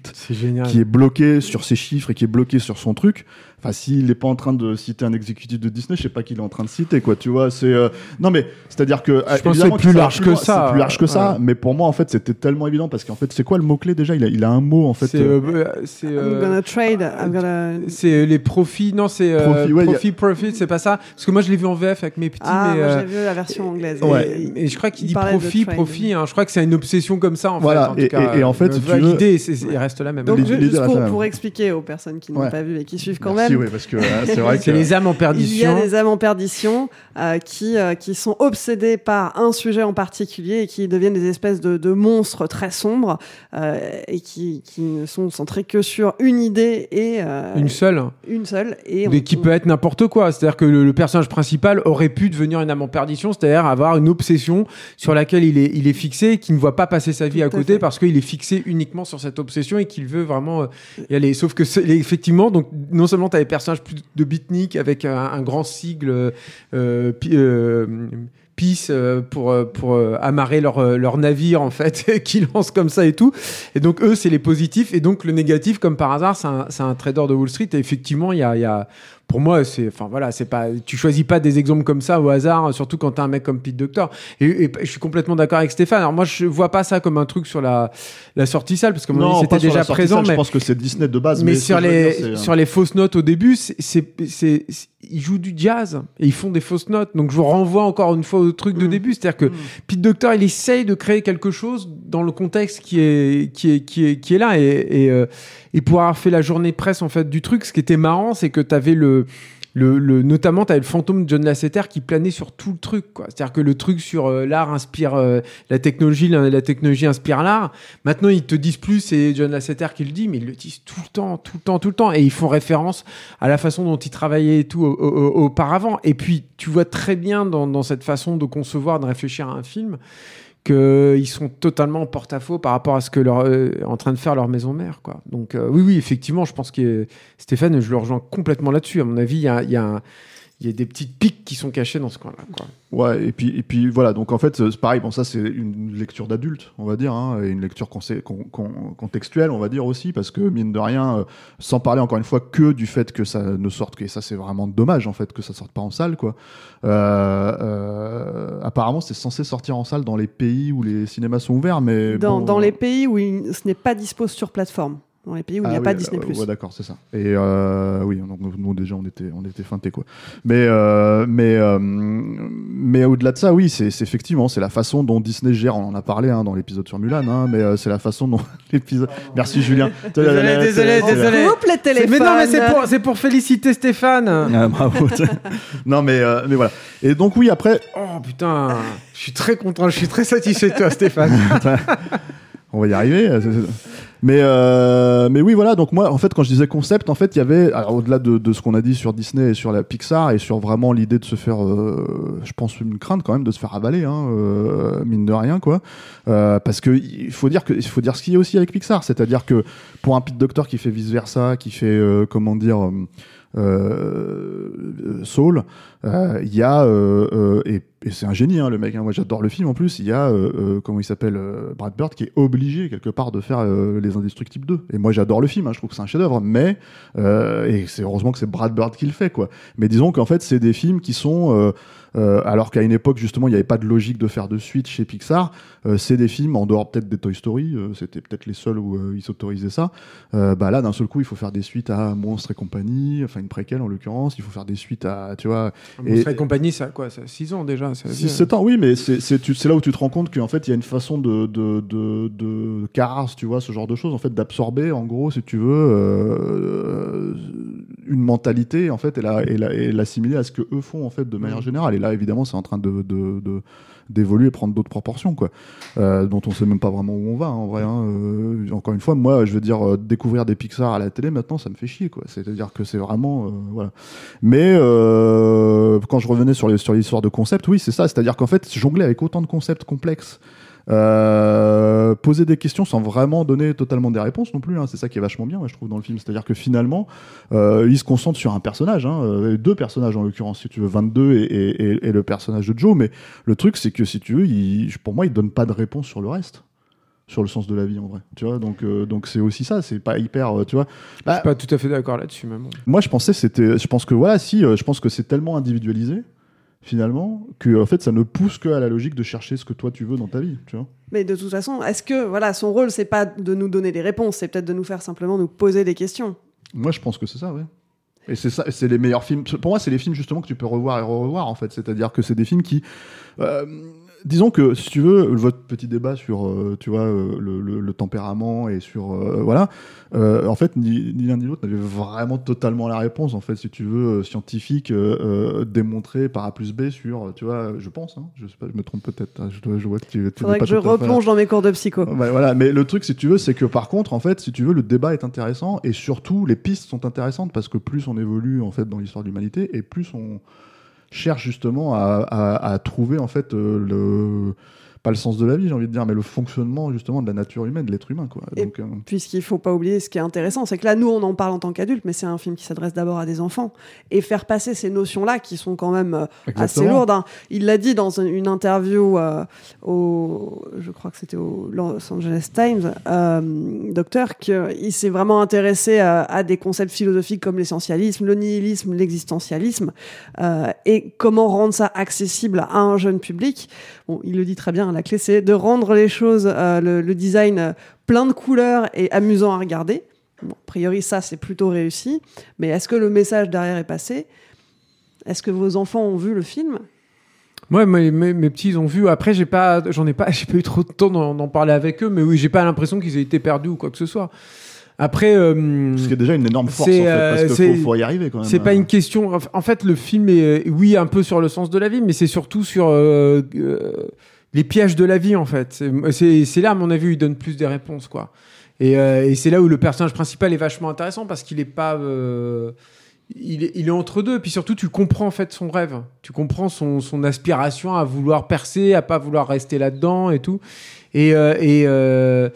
qui est bloqué sur ses chiffres et qui est bloqué sur son truc. Enfin, s'il n'est pas en train de citer un exécutif de Disney, je sais pas qui il est en train de citer, quoi. Tu vois, c'est non mais c'est-à-dire que Je pense que c'est plus va large que ça. C'est plus large que ça, mais pour moi en fait c'était tellement évident parce qu'en fait c'est quoi le mot clé déjà? Il a il a un mot en fait. C'est euh, euh, c'est I'm euh, gonna trade. I'm gonna... c'est les profits. Non, c'est euh, Profit, ouais, a- profit, profit, c'est pas ça. Parce que moi, je l'ai vu en VF avec mes petits, Ah, mais. moi euh, j'ai vu la version anglaise. Et, Et- et je crois qu'il il dit profit, profit. hein. Je crois que c'est une obsession comme ça, en Voilà, fait. En tout et- cas, et- et en fait, euh, si tu veux- l'idée, il reste la même. Donc, juste pour, pour expliquer aux personnes qui n'ont Ouais. pas vu et qui suivent quand merci, même, ouais, parce que euh, c'est vrai que C'est les âmes en il y perdition. a des âmes en perdition euh, qui, euh, qui sont obsédées par un sujet en particulier et qui deviennent des espèces de, de monstres très sombres euh, et qui, qui ne sont centrés que sur une idée et euh, Une seule. une seule. Et qui on- peut être n'importe quoi. C'est-à-dire que le, le personnage principal aurait pu devenir une âme en perdition, c'est-à-dire avoir une obsession sur laquelle il est, il est fixé qui ne voit pas passer sa vie à Tout à côté fait. parce qu'il est fixé uniquement sur cette obsession et qu'il veut vraiment euh, y aller. Sauf que effectivement, donc non seulement tu as des personnages plus de beatnik avec un, un grand sigle euh, pi- Peace euh, pour euh, pour euh, amarrer leur leur navire en fait qui lance comme ça et tout. Et donc eux c'est les positifs. Et donc le négatif comme par hasard c'est un, c'est un trader de Wall Street. Et effectivement il y a, il y a pour moi c'est enfin voilà c'est pas tu choisis pas des exemples comme ça au hasard surtout quand t'as un mec comme Pete Doctor. Et, et je suis complètement d'accord avec Stéphane. Alors moi je vois pas ça comme un truc sur la la sortie salle parce que mon avis, c'était déjà présent mais je pense que c'est Disney de base. mais, sur les dire, sur les fausses notes au début, c'est- c'est- ils jouent du jazz et ils font des fausses notes. Donc je vous renvoie encore une fois au truc de Mm. début, c'est-à-dire que Pete Docter il essaye de créer quelque chose dans le contexte qui est qui est qui est qui est là et et, euh, et pour avoir fait la journée presse en fait du truc, ce qui était marrant, c'est que tu avais le le, le, notamment, tu le fantôme de John Lasseter qui planait sur tout le truc. C'est-à-dire que le truc sur euh, l'art inspire euh, la technologie, la, technologie inspire l'art. Maintenant, ils te disent plus, c'est John Lasseter qui le dit, mais ils le disent tout le temps, tout le temps, tout le temps. Et ils font référence à la façon dont ils travaillaient et tout au- au- auparavant. Et puis, tu vois très bien dans, dans cette façon de concevoir, de réfléchir à un film, qu'ils sont totalement en porte-à-faux par rapport à ce que leur euh, en train de faire leur maison mère quoi. Donc euh, oui oui effectivement je pense que Stéphane je le rejoins complètement là-dessus à mon avis il y a, il y a un- il y a des petites piques qui sont cachées dans ce coin-là. quoi. Ouais, et puis, et puis voilà, donc en fait, c'est pareil, bon, ça c'est une lecture d'adulte, on va dire, hein, et une lecture consé- con- con- contextuelle, on va dire aussi, parce que mine de rien, euh, sans parler encore une fois que du fait que ça ne sorte, que ça c'est vraiment dommage en fait, que ça sorte pas en salle, quoi. Euh, euh, apparemment, c'est censé sortir en salle dans les pays où les cinémas sont ouverts, mais. dans, bon, dans euh, les pays où il- ce n'est pas dispo sur plateforme. Dans les pays où il n'y a Ah pas Disney+. euh, ouais, d'accord, c'est ça. Et euh, oui, donc nous, déjà on était on était feintés quoi. Mais euh, mais euh, mais au-delà de ça, oui, c'est c'est effectivement c'est la façon dont Disney gère. On en a parlé hein, dans l'épisode sur Mulan, hein, mais euh, c'est la façon dont l'épisode. Merci Julien. Désolé, désolé, désolé. Coupe les téléphones. Mais non mais c'est pour, c'est pour féliciter Stéphane. Ah, bravo. non mais euh, mais voilà. Et donc oui après Oh putain, je suis très content, je suis très satisfait de toi Stéphane. On va y arriver. Euh, Mais, euh, mais oui, voilà. Donc moi, en fait, quand je disais concept, en fait, il y avait, alors, au-delà de, de ce qu'on a dit sur Disney et sur la Pixar et sur vraiment l'idée de se faire, euh, je pense, une crainte quand même de se faire avaler, hein, euh, mine de rien, quoi. Euh, parce que il faut dire que, il faut dire ce qu'il y a aussi avec Pixar, c'est-à-dire que pour un Pete Doctor qui fait vice versa, qui fait, euh, comment dire. Euh, Soul, euh, il y a euh, et, c'est un génie hein, le mec. hein. moi j'adore le film en plus. Il y a comment il s'appelle Brad Bird qui est obligé quelque part de faire les Indestructibles 2. Et moi j'adore le film. hein, je trouve que c'est un chef-d'œuvre. Mais et c'est heureusement que c'est Brad Bird qui le fait quoi. Mais disons qu'en fait c'est des films qui sont euh, alors qu'à une époque justement il n'y avait pas de logique de faire de suite chez Pixar. euh, c'est des films en dehors peut-être des Toy Story. euh, C'était peut-être les seuls où ils s'autorisaient ça. Bah là d'un seul coup il faut faire des suites à Monstres et compagnie. Enfin une préquelle en l'occurrence. Il faut faire des suites à tu vois Monstre et compagnie, ça a quoi Ça 6 ans déjà. ça veut dire. 6-7 ans, oui, mais c'est là où tu te rends compte qu'en fait, il y a une façon de, de, de, de Cars, tu vois, ce genre de choses, en fait, d'absorber, en gros, si tu veux, une mentalité, en fait, et la- et la- et l'assimiler à ce que eux font, en fait, de manière générale. Et là, évidemment, c'est en train de, d'évoluer et prendre d'autres proportions, quoi, euh, dont on sait même pas vraiment où on va, hein, en vrai. hein. Euh, encore une fois, moi, je veux dire, euh, découvrir des Pixar à la télé maintenant, ça me fait chier, quoi. C'est-à-dire que c'est vraiment, voilà. Mais quand je revenais sur les sur l'histoire de concept, oui, c'est ça. C'est-à-dire qu'en fait, jongler avec autant de concepts complexes. Euh, poser des questions sans vraiment donner totalement des réponses non plus. hein. C'est ça qui est vachement bien, moi, je trouve, dans le film. C'est-à-dire que finalement, euh, il se concentre sur un personnage, hein, euh, deux personnages en l'occurrence, si tu veux, 22 et, et, le personnage de Joe. Mais le truc, c'est que si tu veux, il, pour moi, il donne pas de réponse sur le reste. Sur le sens de la vie en vrai, tu vois. Donc, euh, donc c'est aussi ça. C'est pas hyper, euh, tu vois. Je Bah, suis pas tout à fait d'accord là-dessus, bon. moi, je pensais c'était, je pense que voilà, si, je pense que c'est tellement individualisé finalement que en fait, ça ne pousse que à la logique de chercher ce que toi tu veux dans ta vie, tu vois. Mais de toute façon, est-ce que voilà, son rôle, c'est pas de nous donner des réponses, c'est peut-être de nous faire simplement nous poser des questions? Moi, je pense que c'est ça, ouais. Et c'est ça, c'est les meilleurs films. Pour moi, c'est les films justement que tu peux revoir et revoir en fait. C'est-à-dire que c'est des films qui, euh, disons que si tu veux, votre petit débat sur, euh, tu vois, euh, le, le- le tempérament et sur, euh, voilà, euh, en fait, ni, ni l'un ni l'autre n'avait vraiment totalement la réponse en fait, si tu veux, scientifique, démontrée par A plus B sur, tu vois, je pense, hein, je sais pas, je me trompe peut-être. hein, Je, dois- je vois que tu, Faudrait pas que je replonge dans mes cours de psycho. Voilà, mais le truc, si tu veux, c'est que par contre, en fait, si tu veux, le débat est intéressant et surtout les pistes sont intéressantes parce que plus on évolue en fait dans l'histoire de l'humanité et plus on cherche justement à, trouver en fait euh, le pas le sens de la vie, j'ai envie de dire, mais le fonctionnement justement de la nature humaine, de l'être humain, quoi. Et Donc, euh, Puisqu'il faut pas oublier ce qui est intéressant, c'est que là, nous, on en parle en tant qu'adultes, mais c'est un film qui s'adresse d'abord à des enfants. Et faire passer ces notions-là, qui sont quand même euh, assez lourdes. hein. Il l'a dit dans une- interview euh, au, je crois que c'était au Los Angeles Times, docteur, qu'il s'est vraiment intéressé à, des concepts philosophiques comme l'essentialisme, le nihilisme, l'existentialisme, et comment rendre ça accessible à un jeune public. Bon, il le dit très bien, la clé c'est de rendre les choses, euh, le, le design euh, plein de couleurs et amusant à regarder. Bon, a priori, ça c'est plutôt réussi. Mais est-ce que le message derrière est passé? Est-ce que vos enfants ont vu le film? Moi, mes, mes, mes petits ils ont vu. Après, j'ai pas, j'en ai pas, j'ai pas eu trop de temps d'en d'en parler avec eux, mais oui, j'ai pas l'impression qu'ils aient été perdus ou quoi que ce soit. Après, euh, ce qui est déjà une énorme force en fait, euh, parce qu'il c'est- faut, faut y arriver quand même. c'est pas une question. En fait, le film est, oui, un peu sur le sens de la vie, mais c'est surtout sur euh, euh, les pièges de la vie, en fait. C'est- C'est c'est là, à mon avis, où il donne plus des réponses, quoi. Et, euh, et c'est là où le personnage principal est vachement intéressant parce qu'il est pas. euh, il, est, il est entre deux, puis surtout tu comprends en fait son rêve, tu comprends son, son aspiration à vouloir percer, à pas vouloir rester là-dedans et tout. Et, euh, et, euh,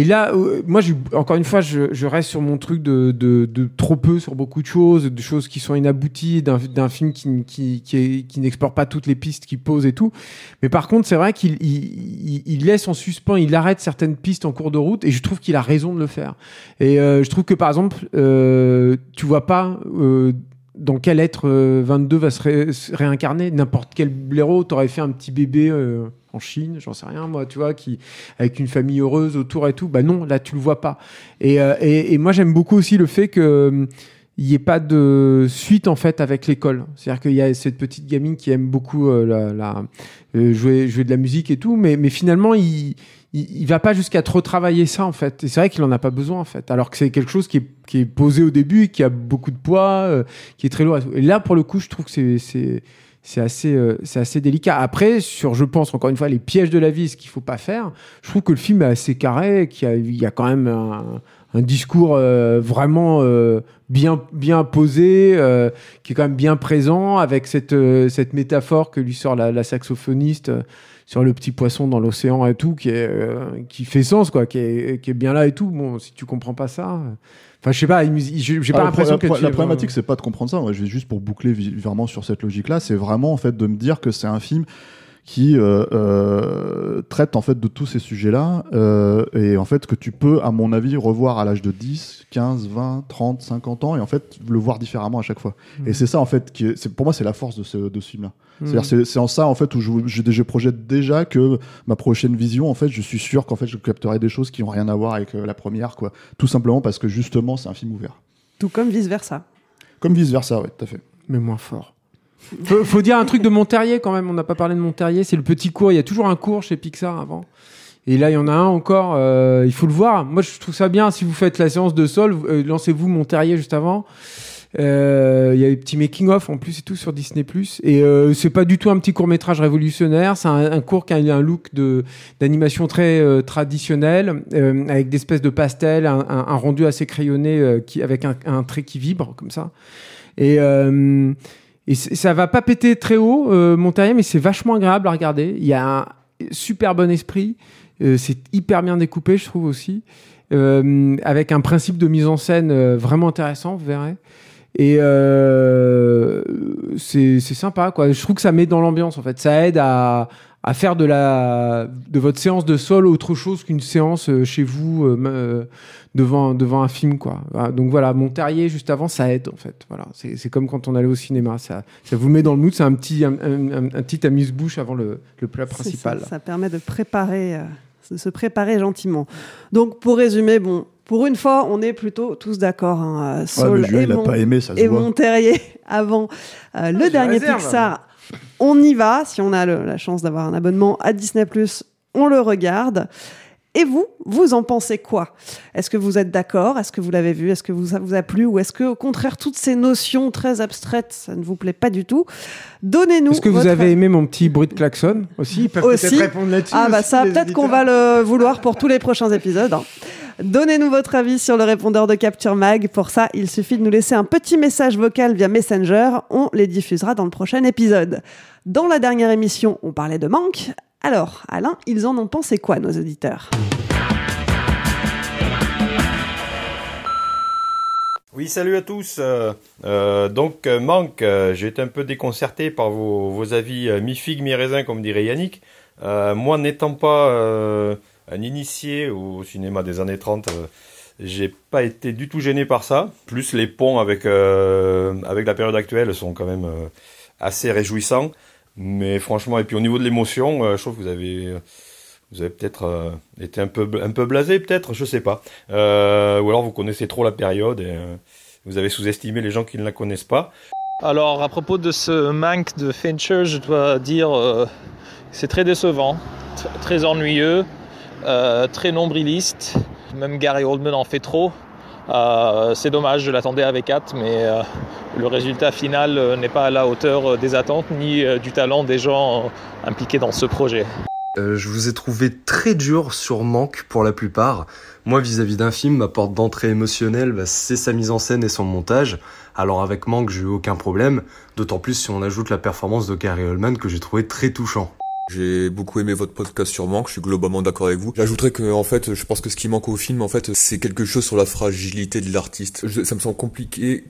et là, euh, moi, j'ai- encore une fois, je, je reste sur mon truc de, de, de trop peu sur beaucoup de choses, de choses qui sont inabouties, d'un film qui, qui, qui, qui n'explore pas toutes les pistes qu'il pose et tout. Mais par contre, c'est vrai qu'il il, il- laisse en suspens, il arrête certaines pistes en cours de route, et je trouve qu'il a raison de le faire. Et euh, je trouve que par exemple, euh, tu vois pas euh, dans quel être euh, 22 va se, se réincarner. N'importe quel blaireau, t'aurais fait un petit bébé euh, en Chine, j'en sais rien moi, tu vois, qui avec une famille heureuse autour et tout. Bah non, là tu le vois pas. Et, euh, et, moi j'aime beaucoup aussi le fait que euh, il n'y ait pas de suite en fait avec l'école. C'est-à-dire qu'il y a cette petite gamine qui aime beaucoup euh, euh, jouer, jouer de la musique et tout, mais, mais finalement il, il, il va pas jusqu'à trop travailler ça en fait. Et c'est vrai qu'il en a pas besoin en fait. Alors que c'est quelque chose qui est, qui est posé au début, qui a beaucoup de poids, qui est très lourd. Et là pour le coup, je trouve que c'est c'est assez euh, assez délicat. Après sur je pense encore une fois les pièges de la vie, ce qu'il faut pas faire. Je trouve que le film est assez carré, qu'il y a, quand même un, discours euh, vraiment euh, bien bien posé, qui est quand même bien présent avec cette cette métaphore que lui sort la saxophoniste. Sur le petit poisson dans l'océan et tout, qui, est, euh, qui fait sens, quoi, qui est, qui est bien là et tout. Bon, si tu comprends pas ça. Enfin, je sais pas, j'ai Ah, pas pro- l'impression la, que tu la problématique, c'est pas de comprendre ça. Moi, je vais juste pour boucler vraiment sur cette logique-là, c'est vraiment en fait de me dire que c'est un film qui euh, euh, traite en fait de tous ces sujets-là euh, et en fait que tu peux, à mon avis, revoir à l'âge de 10, 15, 20, 30, 50 ans et en fait le voir différemment à chaque fois. Mhm. Et c'est ça en fait qui est, c'est- pour moi c'est la force de ce, de ce film-là. C'est-à-dire c'est- en ça en fait où je, je, je projette déjà que ma prochaine vision en fait je suis sûr qu'en fait je capterai des choses qui ont rien à voir avec euh, la première quoi. Tout simplement parce que justement c'est un film ouvert. Tout comme vice-versa. Comme vice versa, ouais, tout à fait. mais moins fort. Faut, faut dire un truc de Monterrier quand même. On n'a pas parlé de Monterrier. C'est le petit cours. Il y a toujours un cours chez Pixar avant. Et là, il y en a un encore. euh, il faut le voir. Moi, je trouve ça bien. Si vous faites la séance de sol, euh, lancez-vous Monterrier juste avant. Euh, Il y a des petits making of en plus et tout sur Disney et euh, c'est pas du tout un petit court métrage révolutionnaire. C'est un, un court qui a un look d'animation très traditionnel avec des espèces de pastels, un, un- rendu assez crayonné qui avec un, trait qui vibre comme ça. Et et ça va pas péter très haut, euh, mais c'est vachement agréable à regarder. Il y a un super bon esprit. Euh, c'est hyper bien découpé, je trouve aussi. Euh, avec un principe de mise en scène euh, vraiment intéressant, vous verrez. Et c'est sympa, quoi. Je trouve que ça met dans l'ambiance, en fait. Ça aide à, à faire de, la, de votre séance de sol autre chose qu'une séance euh, chez vous euh, euh, devant, devant un film, quoi. Donc voilà, Monterrier, juste avant, ça aide, en fait. Voilà. C'est c'est comme quand on allait au cinéma. Ça, ça vous met dans le mood. C'est un petit, un, un- un- un petit amuse-bouche avant le, le plat principal. Ça, ça permet de préparer, euh, de se préparer gentiment. Donc, pour résumer, bon, pour une fois, on est plutôt tous d'accord. Hein, Ouais, et, il a Mon- pas aimé, ça et. Monterrier avant euh, le j'ai dernier réserve. Pixar. On y va. Si on a le- la chance d'avoir un abonnement à Disney+, on le regarde. Et vous, vous en pensez quoi? Est-ce que vous êtes d'accord? Est-ce que vous l'avez vu? Est-ce que vous, ça vous a plu? Ou est-ce que, au contraire, toutes ces notions très abstraites, ça ne vous plaît pas du tout? Donnez-nous. Est-ce que vous avez aimé mon petit bruit de klaxon aussi? Ils peuvent Aussi. peut-être répondre là-dessus. Ah bah ça, peut-être qu'on va le vouloir pour tous les prochains épisodes. hein. Donnez-nous votre avis sur le répondeur de Capture Mag. Pour ça, il suffit de nous laisser un petit message vocal via Messenger. On les diffusera dans le prochain épisode. Dans la dernière émission, on parlait de manque. Alors, Alain, ils en ont pensé quoi, nos auditeurs? Oui, salut à tous. Euh, euh, donc, euh, Manque, j'ai été un peu déconcerté par vos, avis mi-figue, mi-raisin, comme dirait Yannick. Moi, n'étant pas un initié au cinéma des années 30, euh, j'ai pas été du tout gêné par ça. Plus les ponts avec, euh, avec la période actuelle sont quand même euh, assez réjouissants. Mais franchement, et puis au niveau de l'émotion, je trouve que vous avez... Vous avez peut-être été un peu, un peu blasé, peut-être, je sais pas. Ou alors vous connaissez trop la période et vous avez sous-estimé les gens qui ne la connaissent pas. Alors, à propos de ce manque de Fincher, je dois dire c'est très décevant, tr- très ennuyeux, très nombriliste. Même Gary Oldman en fait trop. Euh, c'est dommage, je l'attendais avec hâte, mais euh, le résultat final euh, n'est pas à la hauteur euh, des attentes ni euh, du talent des gens euh, impliqués dans ce projet. Euh, je vous ai trouvé très dur sur Manque pour la plupart. Moi, vis-à-vis d'un film, ma porte d'entrée émotionnelle, bah, c'est sa mise en scène et son montage. Alors avec Manque, j'ai eu aucun problème. D'autant plus si on ajoute la performance de Gary Oldman que j'ai trouvé très touchant. J'ai beaucoup aimé votre podcast sur Manque, je suis globalement d'accord avec vous. J'ajouterais que, en fait, je pense que ce qui manque au film, en fait, c'est quelque chose sur la fragilité de l'artiste. Ça me semble compliqué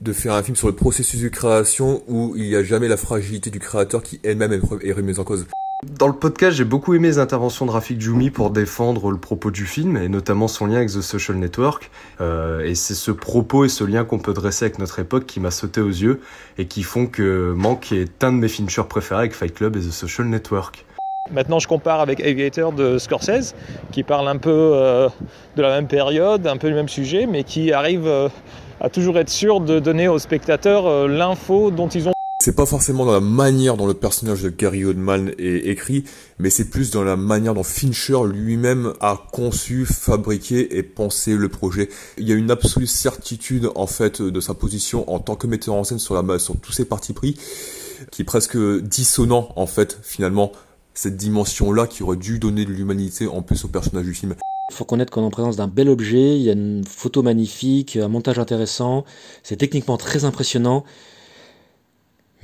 de faire un film sur le processus de création où il n'y a jamais la fragilité du créateur qui elle-même est remise en cause. Dans le podcast, j'ai beaucoup aimé les interventions de Rafik Djoumi pour défendre le propos du film et notamment son lien avec The Social Network. Euh, et c'est ce propos et ce lien qu'on peut dresser avec notre époque qui m'a sauté aux yeux et qui font que Manque est un de mes Fincher préférés avec Fight Club et The Social Network. Maintenant, je compare avec Aviator de Scorsese, qui parle un peu euh, de la même période, un peu du même sujet, mais qui arrive euh, à toujours être sûr de donner aux spectateurs l'info dont ils ont C'est pas forcément dans la manière dont le personnage de Gary Oldman est écrit, mais c'est plus dans la manière dont Fincher lui-même a conçu, fabriqué et pensé le projet. Il y a une absolue certitude en fait de sa position en tant que metteur en scène sur la sur tous ses partis pris, qui est presque dissonant en fait finalement cette dimension-là qui aurait dû donner de l'humanité en plus au personnage du film. Il faut connaître qu'on est en présence d'un bel objet, il y a une photo magnifique, un montage intéressant, c'est techniquement très impressionnant,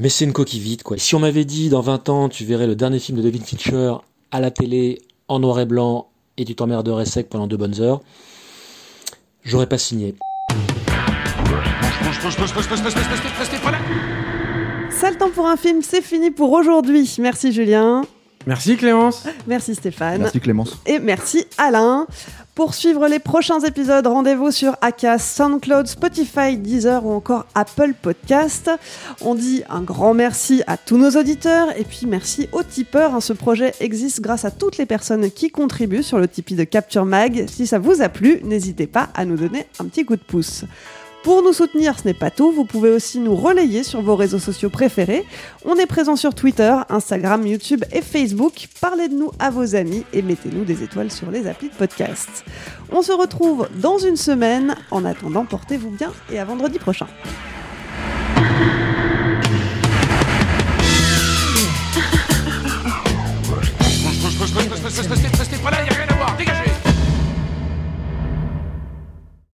mais c'est une coquille vide quoi. Si on m'avait dit dans 20 ans tu verrais le dernier film de David Fincher à la télé en noir et blanc et tu t'emmerderais sec pendant deux bonnes heures, j'aurais pas signé. Le temps pour un film, c'est fini pour aujourd'hui. Merci Julien. Merci Clémence. Merci Stéphane. Merci Clémence. Et merci Alain. Pour suivre les prochains épisodes, rendez-vous sur Acast, SoundCloud, Spotify, Deezer ou encore Apple Podcast. On dit un grand merci à tous nos auditeurs et puis merci aux tipeurs. hein. Ce projet existe grâce à toutes les personnes qui contribuent sur le Tipeee de Capture Mag. Si ça vous a plu, n'hésitez pas à nous donner un petit coup de pouce. Pour nous soutenir, ce n'est pas tout, vous pouvez aussi nous relayer sur vos réseaux sociaux préférés. On est présent sur Twitter, Instagram, YouTube et Facebook. Parlez de nous à vos amis et mettez-nous des étoiles sur les applis de podcast. On se retrouve dans une semaine. En attendant, portez-vous bien et à vendredi prochain.